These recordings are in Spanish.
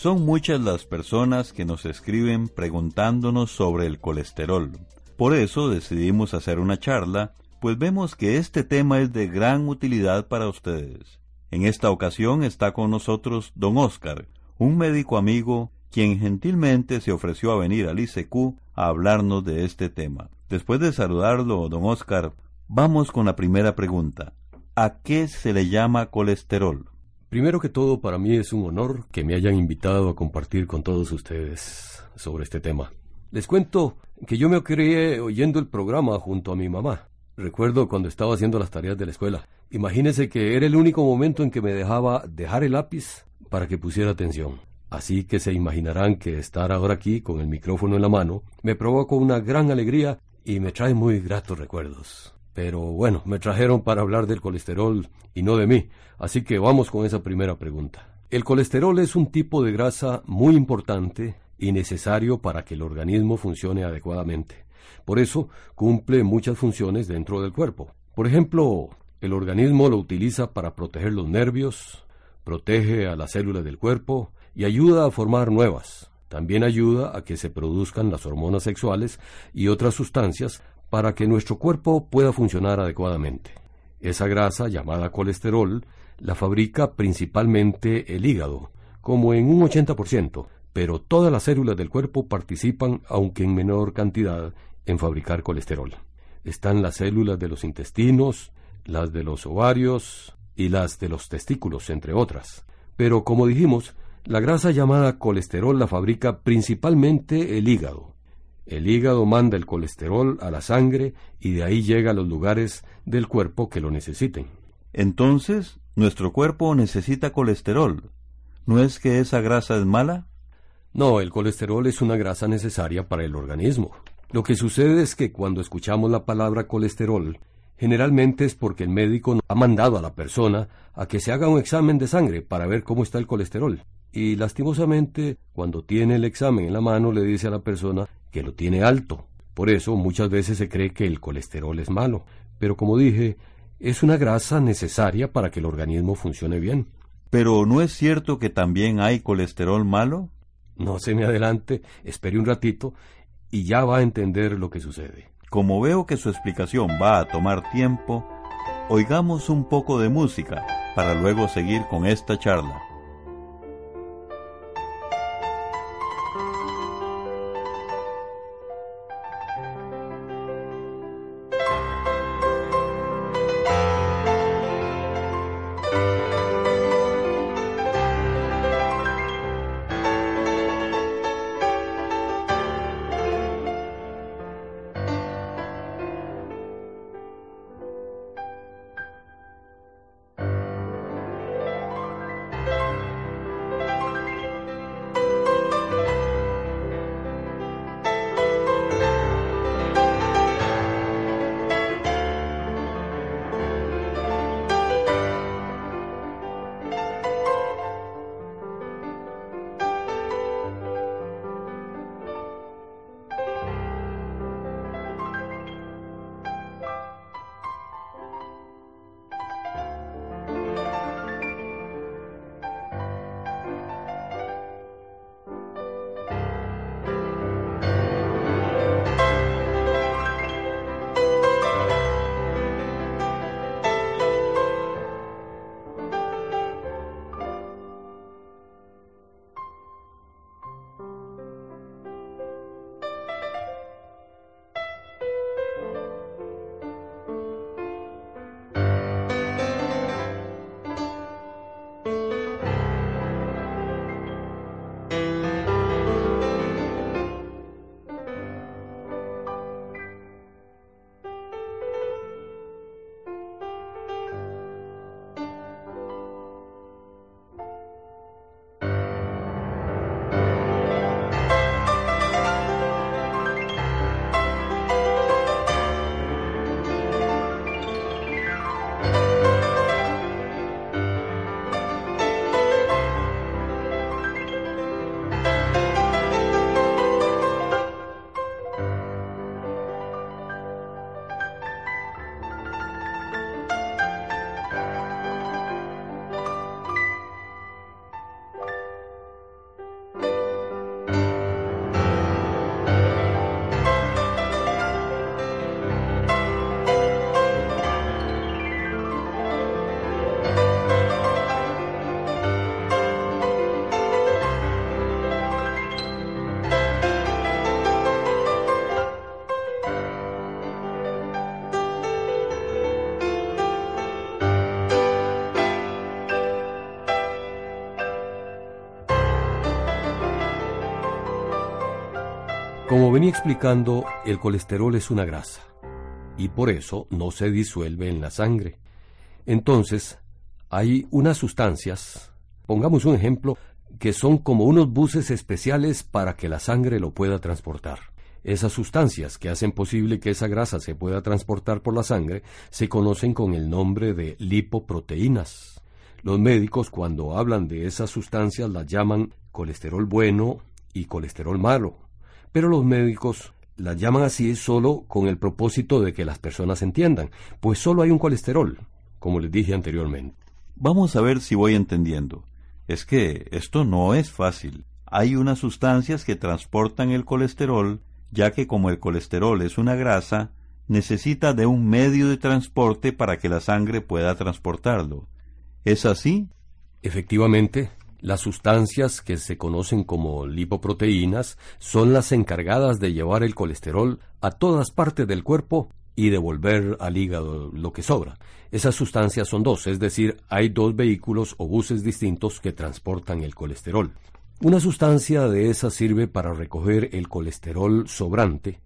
son muchas las personas que nos escriben preguntándonos sobre el colesterol. Por eso decidimos hacer una charla, pues vemos que este tema es de gran utilidad para ustedes. En esta ocasión está con nosotros don Oscar, un médico amigo quien gentilmente se ofreció a venir al ICQ a hablarnos de este tema. Después de saludarlo, don Oscar, vamos con la primera pregunta. ¿A qué se le llama colesterol? Primero que todo, para mí es un honor que me hayan invitado a compartir con todos ustedes sobre este tema. Les cuento que yo me crié oyendo el programa junto a mi mamá. Recuerdo cuando estaba haciendo las tareas de la escuela. Imagínense que era el único momento en que me dejaba dejar el lápiz para que pusiera atención. Así que se imaginarán que estar ahora aquí con el micrófono en la mano me provoca una gran alegría y me trae muy gratos recuerdos. Pero bueno, me trajeron para hablar del colesterol y no de mí, así que vamos con esa primera pregunta. El colesterol es un tipo de grasa muy importante y necesario para que el organismo funcione adecuadamente. Por eso cumple muchas funciones dentro del cuerpo. Por ejemplo, el organismo lo utiliza para proteger los nervios, protege a las células del cuerpo y ayuda a formar nuevas. También ayuda a que se produzcan las hormonas sexuales y otras sustancias para que nuestro cuerpo pueda funcionar adecuadamente. Esa grasa, llamada colesterol, la fabrica principalmente el hígado, como en un 80%, pero todas las células del cuerpo participan, aunque en menor cantidad, en fabricar colesterol. Están las células de los intestinos, las de los ovarios y las de los testículos, entre otras. Pero como dijimos, la grasa llamada colesterol la fabrica principalmente el hígado, el hígado manda el colesterol a la sangre y de ahí llega a los lugares del cuerpo que lo necesiten. Entonces, nuestro cuerpo necesita colesterol. ¿No es que esa grasa es mala? No, el colesterol es una grasa necesaria para el organismo. Lo que sucede es que cuando escuchamos la palabra colesterol, generalmente es porque el médico ha mandado a la persona a que se haga un examen de sangre para ver cómo está el colesterol. Y lastimosamente, cuando tiene el examen en la mano, le dice a la persona que lo tiene alto. Por eso muchas veces se cree que el colesterol es malo. Pero como dije, es una grasa necesaria para que el organismo funcione bien. Pero ¿no es cierto que también hay colesterol malo? No se me adelante, espere un ratito y ya va a entender lo que sucede. Como veo que su explicación va a tomar tiempo, oigamos un poco de música para luego seguir con esta charla. Como venía explicando, el colesterol es una grasa y por eso no se disuelve en la sangre. Entonces, hay unas sustancias, pongamos un ejemplo, que son como unos buses especiales para que la sangre lo pueda transportar. Esas sustancias que hacen posible que esa grasa se pueda transportar por la sangre se conocen con el nombre de lipoproteínas. Los médicos cuando hablan de esas sustancias las llaman colesterol bueno y colesterol malo, pero los médicos las llaman así solo con el propósito de que las personas entiendan, pues solo hay un colesterol, como les dije anteriormente. Vamos a ver si voy entendiendo. Es que esto no es fácil. Hay unas sustancias que transportan el colesterol, ya que como el colesterol es una grasa, necesita de un medio de transporte para que la sangre pueda transportarlo. ¿Es así? Efectivamente, las sustancias que se conocen como lipoproteínas son las encargadas de llevar el colesterol a todas partes del cuerpo y devolver al hígado lo que sobra. Esas sustancias son dos, es decir, hay dos vehículos o buses distintos que transportan el colesterol. Una sustancia de esas sirve para recoger el colesterol sobrante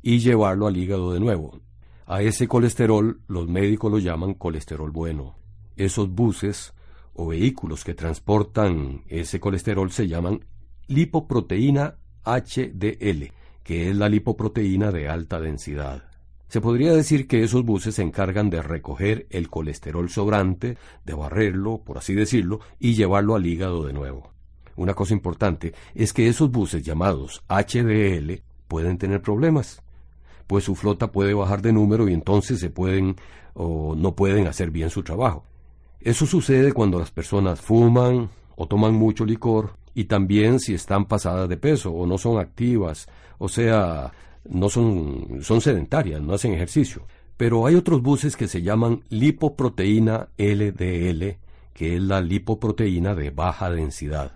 y llevarlo al hígado de nuevo. A ese colesterol los médicos lo llaman colesterol bueno. Esos buses o vehículos que transportan ese colesterol se llaman lipoproteína HDL, que es la lipoproteína de alta densidad. Se podría decir que esos buses se encargan de recoger el colesterol sobrante, de barrerlo, por así decirlo, y llevarlo al hígado de nuevo. Una cosa importante es que esos buses llamados HDL pueden tener problemas, pues su flota puede bajar de número y entonces se pueden o no pueden hacer bien su trabajo. Eso sucede cuando las personas fuman o toman mucho licor y también si están pasadas de peso o no son activas, o sea, no son, son sedentarias, no hacen ejercicio. Pero hay otros buses que se llaman lipoproteína LDL, que es la lipoproteína de baja densidad,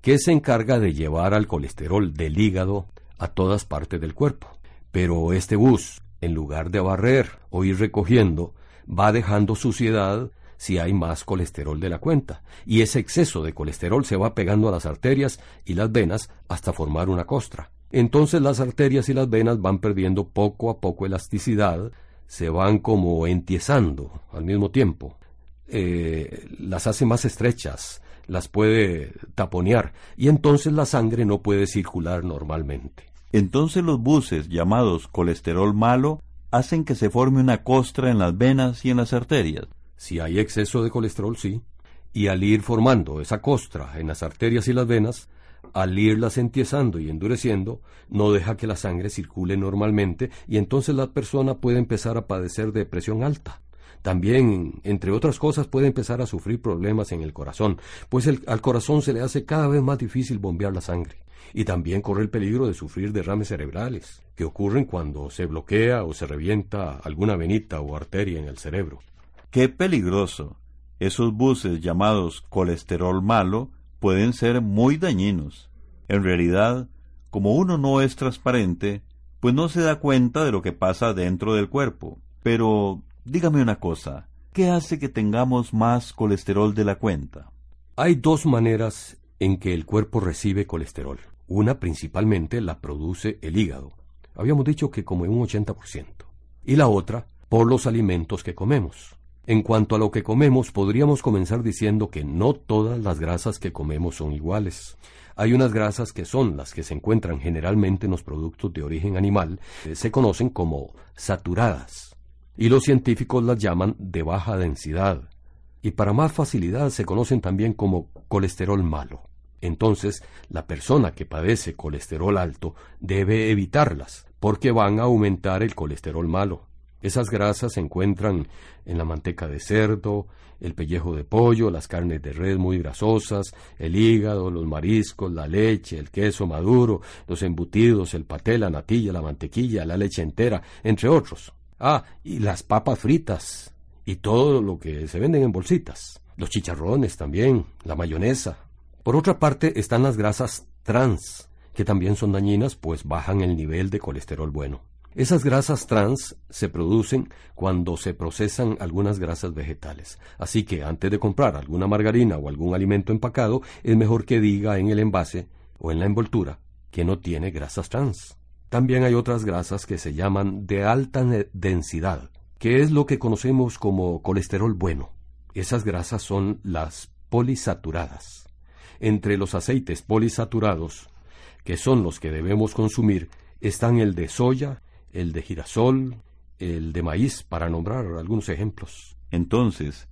que se encarga de llevar al colesterol del hígado a todas partes del cuerpo. Pero este bus, en lugar de barrer o ir recogiendo, va dejando suciedad si hay más colesterol de la cuenta, y ese exceso de colesterol se va pegando a las arterias y las venas hasta formar una costra. Entonces las arterias y las venas van perdiendo poco a poco elasticidad, se van como entiesando al mismo tiempo. Eh, las hace más estrechas, las puede taponear, y entonces la sangre no puede circular normalmente. Entonces los buses llamados colesterol malo hacen que se forme una costra en las venas y en las arterias. Si hay exceso de colesterol, sí. Y al ir formando esa costra en las arterias y las venas, al irlas entiesando y endureciendo, no deja que la sangre circule normalmente y entonces la persona puede empezar a padecer de presión alta. También, entre otras cosas, puede empezar a sufrir problemas en el corazón, pues al corazón se le hace cada vez más difícil bombear la sangre. Y también corre el peligro de sufrir derrames cerebrales, que ocurren cuando se bloquea o se revienta alguna venita o arteria en el cerebro. ¡Qué peligroso! Esos buses llamados colesterol malo pueden ser muy dañinos. En realidad, como uno no es transparente, pues no se da cuenta de lo que pasa dentro del cuerpo. Pero dígame una cosa, ¿qué hace que tengamos más colesterol de la cuenta? Hay dos maneras en que el cuerpo recibe colesterol. Una principalmente la produce el hígado. Habíamos dicho que como en un 80%. Y la otra por los alimentos que comemos. En cuanto a lo que comemos, podríamos comenzar diciendo que no todas las grasas que comemos son iguales. Hay unas grasas que son las que se encuentran generalmente en los productos de origen animal, que se conocen como saturadas, y los científicos las llaman de baja densidad, y para más facilidad se conocen también como colesterol malo. Entonces, la persona que padece colesterol alto debe evitarlas, porque van a aumentar el colesterol malo. Esas grasas se encuentran en la manteca de cerdo, el pellejo de pollo, las carnes de res muy grasosas, el hígado, los mariscos, la leche, el queso maduro, los embutidos, el paté, la natilla, la mantequilla, la leche entera, entre otros. Ah, y las papas fritas, y todo lo que se venden en bolsitas. Los chicharrones también, la mayonesa. Por otra parte están las grasas trans, que también son dañinas, pues bajan el nivel de colesterol bueno. Esas grasas trans se producen cuando se procesan algunas grasas vegetales. Así que antes de comprar alguna margarina o algún alimento empacado, es mejor que diga en el envase o en la envoltura que no tiene grasas trans. También hay otras grasas que se llaman de alta densidad, que es lo que conocemos como colesterol bueno. Esas grasas son las polisaturadas. Entre los aceites polisaturados, que son los que debemos consumir, están el de soya, el de girasol, el de maíz, para nombrar algunos ejemplos. Entonces,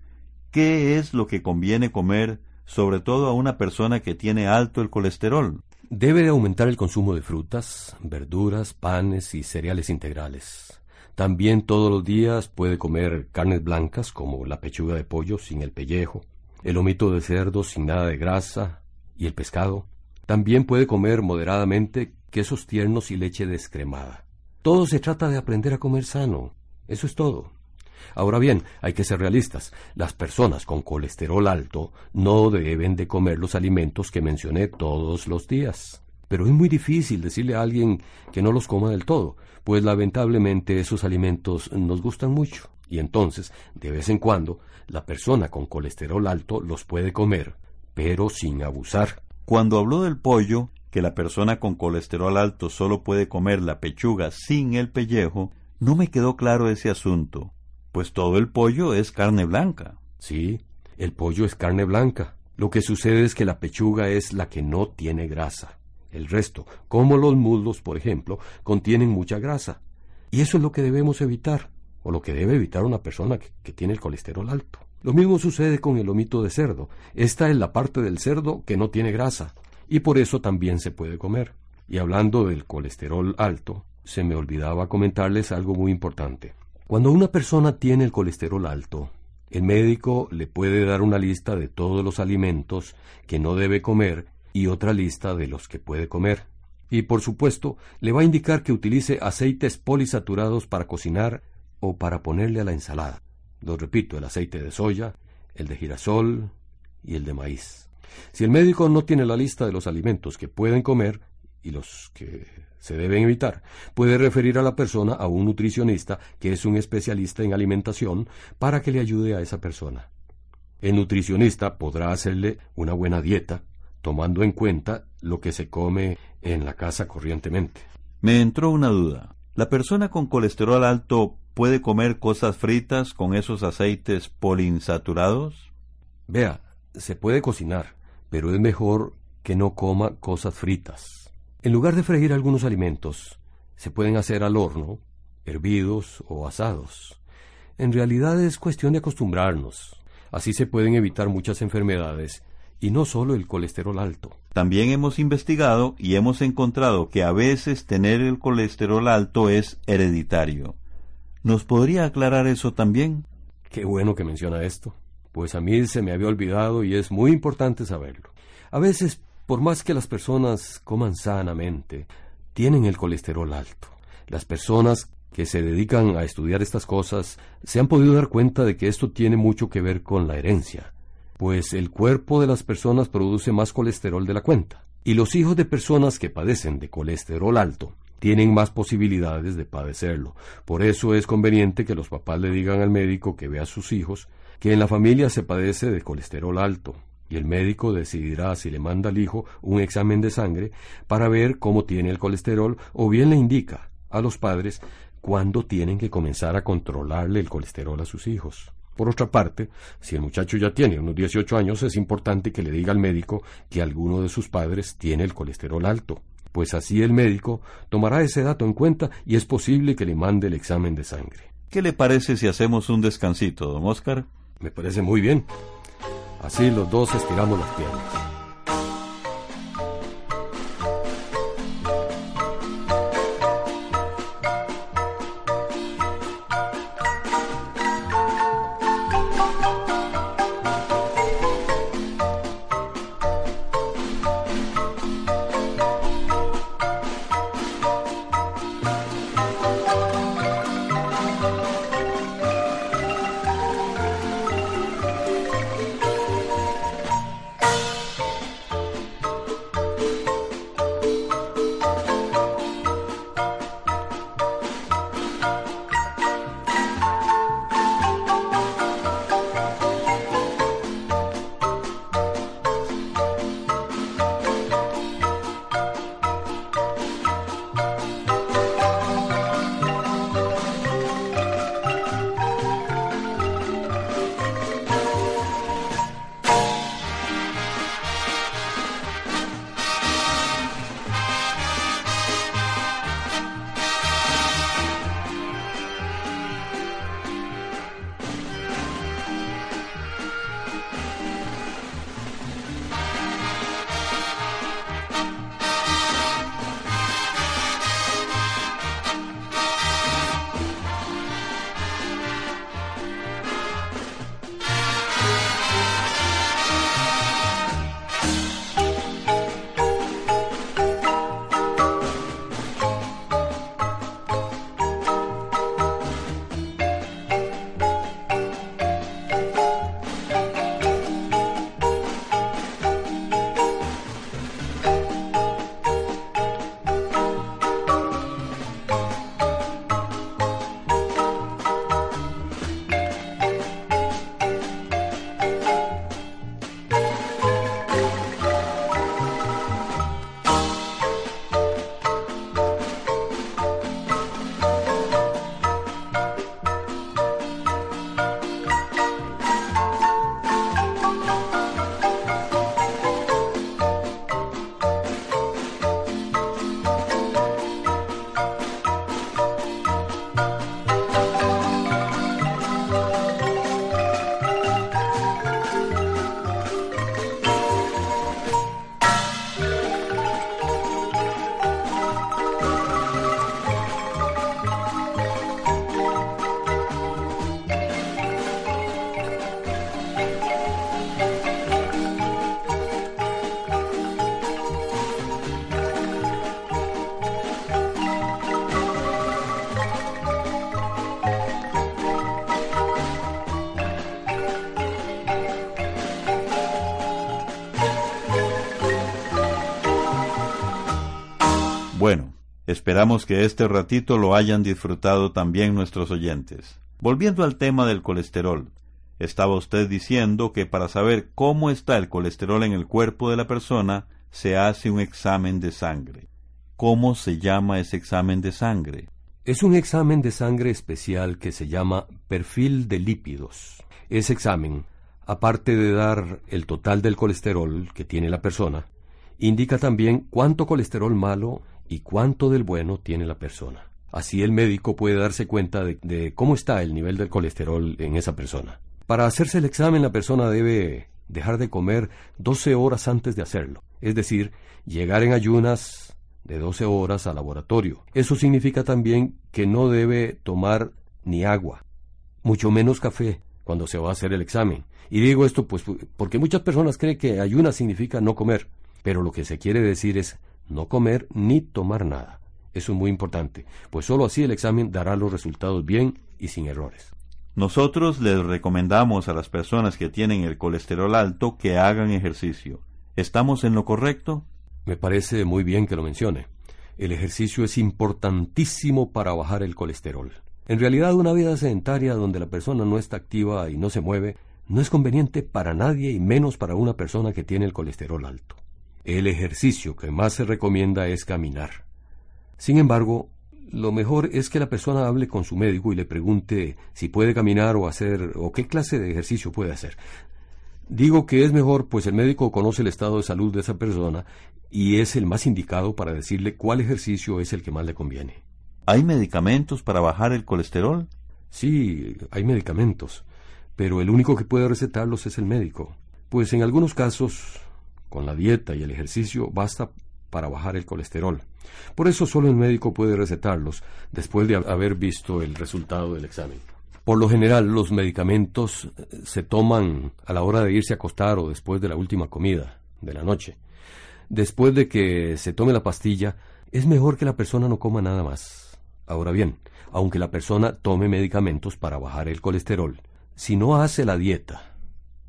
¿qué es lo que conviene comer, sobre todo a una persona que tiene alto el colesterol? Debe aumentar el consumo de frutas, verduras, panes y cereales integrales. También todos los días puede comer carnes blancas como la pechuga de pollo sin el pellejo, el lomito de cerdo sin nada de grasa y el pescado. También puede comer moderadamente quesos tiernos y leche descremada. Todo se trata de aprender a comer sano. Eso es todo. Ahora bien, hay que ser realistas. Las personas con colesterol alto no deben de comer los alimentos que mencioné todos los días. Pero es muy difícil decirle a alguien que no los coma del todo, pues lamentablemente esos alimentos nos gustan mucho. Y entonces, de vez en cuando, la persona con colesterol alto los puede comer, pero sin abusar. Cuando habló del pollo, que la persona con colesterol alto solo puede comer la pechuga sin el pellejo, no me quedó claro ese asunto, pues todo el pollo es carne blanca. Sí, el pollo es carne blanca. Lo que sucede es que la pechuga es la que no tiene grasa. El resto, como los muslos, por ejemplo, contienen mucha grasa. Y eso es lo que debemos evitar, o lo que debe evitar una persona que, que tiene el colesterol alto. Lo mismo sucede con el lomito de cerdo. Esta es la parte del cerdo que no tiene grasa, y por eso también se puede comer. Y hablando del colesterol alto, se me olvidaba comentarles algo muy importante. Cuando una persona tiene el colesterol alto, el médico le puede dar una lista de todos los alimentos que no debe comer y otra lista de los que puede comer. Y por supuesto, le va a indicar que utilice aceites polisaturados para cocinar o para ponerle a la ensalada. Lo repito, el aceite de soya, el de girasol y el de maíz. Si el médico no tiene la lista de los alimentos que pueden comer y los que se deben evitar, puede referir a la persona a un nutricionista que es un especialista en alimentación para que le ayude a esa persona. El nutricionista podrá hacerle una buena dieta, tomando en cuenta lo que se come en la casa corrientemente. Me entró una duda. ¿La persona con colesterol alto puede comer cosas fritas con esos aceites poliinsaturados? Vea, se puede cocinar, pero es mejor que no coma cosas fritas. En lugar de freír algunos alimentos, se pueden hacer al horno, hervidos o asados. En realidad es cuestión de acostumbrarnos. Así se pueden evitar muchas enfermedades y no solo el colesterol alto. También hemos investigado y hemos encontrado que a veces tener el colesterol alto es hereditario. ¿Nos podría aclarar eso también? Qué bueno que menciona esto, pues a mí se me había olvidado y es muy importante saberlo. A veces, por más que las personas coman sanamente, tienen el colesterol alto. Las personas que se dedican a estudiar estas cosas se han podido dar cuenta de que esto tiene mucho que ver con la herencia pues el cuerpo de las personas produce más colesterol de la cuenta. Y los hijos de personas que padecen de colesterol alto tienen más posibilidades de padecerlo. Por eso es conveniente que los papás le digan al médico que vea a sus hijos que en la familia se padece de colesterol alto, y el médico decidirá si le manda al hijo un examen de sangre para ver cómo tiene el colesterol o bien le indica a los padres cuándo tienen que comenzar a controlarle el colesterol a sus hijos. Por otra parte, si el muchacho ya tiene unos 18 años, es importante que le diga al médico que alguno de sus padres tiene el colesterol alto, pues así el médico tomará ese dato en cuenta y es posible que le mande el examen de sangre. ¿Qué le parece si hacemos un descansito, don Oscar? Me parece muy bien. Así los dos estiramos las piernas. Esperamos que este ratito lo hayan disfrutado también nuestros oyentes. Volviendo al tema del colesterol, estaba usted diciendo que para saber cómo está el colesterol en el cuerpo de la persona se hace un examen de sangre. ¿Cómo se llama ese examen de sangre? Es un examen de sangre especial que se llama perfil de lípidos. Ese examen, aparte de dar el total del colesterol que tiene la persona, indica también cuánto colesterol malo y cuánto del bueno tiene la persona. Así el médico puede darse cuenta de, cómo está el nivel del colesterol en esa persona. Para hacerse el examen la persona debe dejar de comer 12 horas antes de hacerlo, es decir, llegar en ayunas de 12 horas al laboratorio. Eso significa también que no debe tomar ni agua, mucho menos café cuando se va a hacer el examen. Y digo esto pues porque muchas personas creen que ayuna significa no comer, pero lo que se quiere decir es no comer ni tomar nada. Eso es muy importante, pues sólo así el examen dará los resultados bien y sin errores. Nosotros les recomendamos a las personas que tienen el colesterol alto que hagan ejercicio. ¿Estamos en lo correcto? Me parece muy bien que lo mencione. El ejercicio es importantísimo para bajar el colesterol. En realidad, una vida sedentaria donde la persona no está activa y no se mueve no es conveniente para nadie y menos para una persona que tiene el colesterol alto. El ejercicio que más se recomienda es caminar. Sin embargo, lo mejor es que la persona hable con su médico y le pregunte si puede caminar o hacer o qué clase de ejercicio puede hacer. Digo que es mejor, pues el médico conoce el estado de salud de esa persona y es el más indicado para decirle cuál ejercicio es el que más le conviene. ¿Hay medicamentos para bajar el colesterol? Sí, hay medicamentos, pero el único que puede recetarlos es el médico, pues en algunos casos, con la dieta y el ejercicio basta para bajar el colesterol. Por eso solo el médico puede recetarlos después de haber visto el resultado del examen. Por lo general, los medicamentos eh, se toman a la hora de irse a acostar o después de la última comida de la noche después de que se tome la pastilla, es mejor que la persona no coma nada más. Ahora bien, aunque la persona tome medicamentos para bajar el colesterol, si no hace la dieta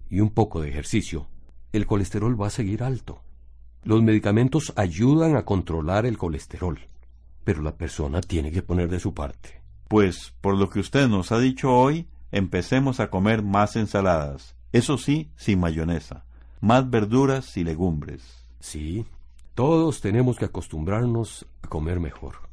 y un poco de ejercicio, el colesterol va a seguir alto. Los medicamentos ayudan a controlar el colesterol, pero la persona tiene que poner de su parte. Pues, por lo que usted nos ha dicho hoy, empecemos a comer más ensaladas, eso sí, sin mayonesa, más verduras y legumbres. Sí, todos tenemos que acostumbrarnos a comer mejor.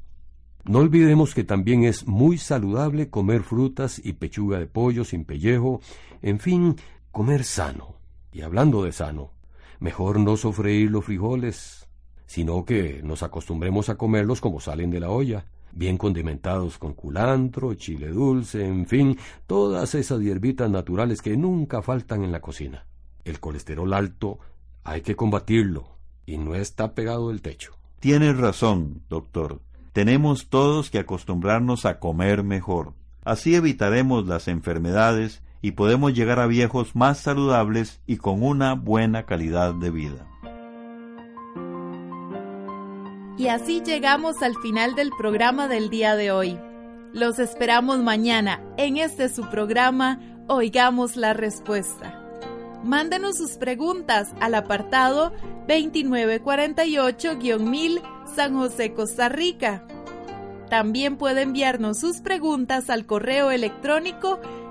No olvidemos que también es muy saludable comer frutas y pechuga de pollo sin pellejo, en fin, comer sano. Y hablando de sano, mejor no sofreír los frijoles, sino que nos acostumbremos a comerlos como salen de la olla, bien condimentados con culantro, chile dulce, en fin, todas esas hierbitas naturales que nunca faltan en la cocina. El colesterol alto hay que combatirlo, y no está pegado del techo. Tiene razón, doctor. Tenemos todos que acostumbrarnos a comer mejor. Así evitaremos las enfermedades y podemos llegar a viejos más saludables y con una buena calidad de vida. Y así llegamos al final del programa del día de hoy. Los esperamos mañana en este su programa Oigamos la Respuesta. Mándenos sus preguntas al apartado 2948-1000 San José, Costa Rica. También puede enviarnos sus preguntas al correo electrónico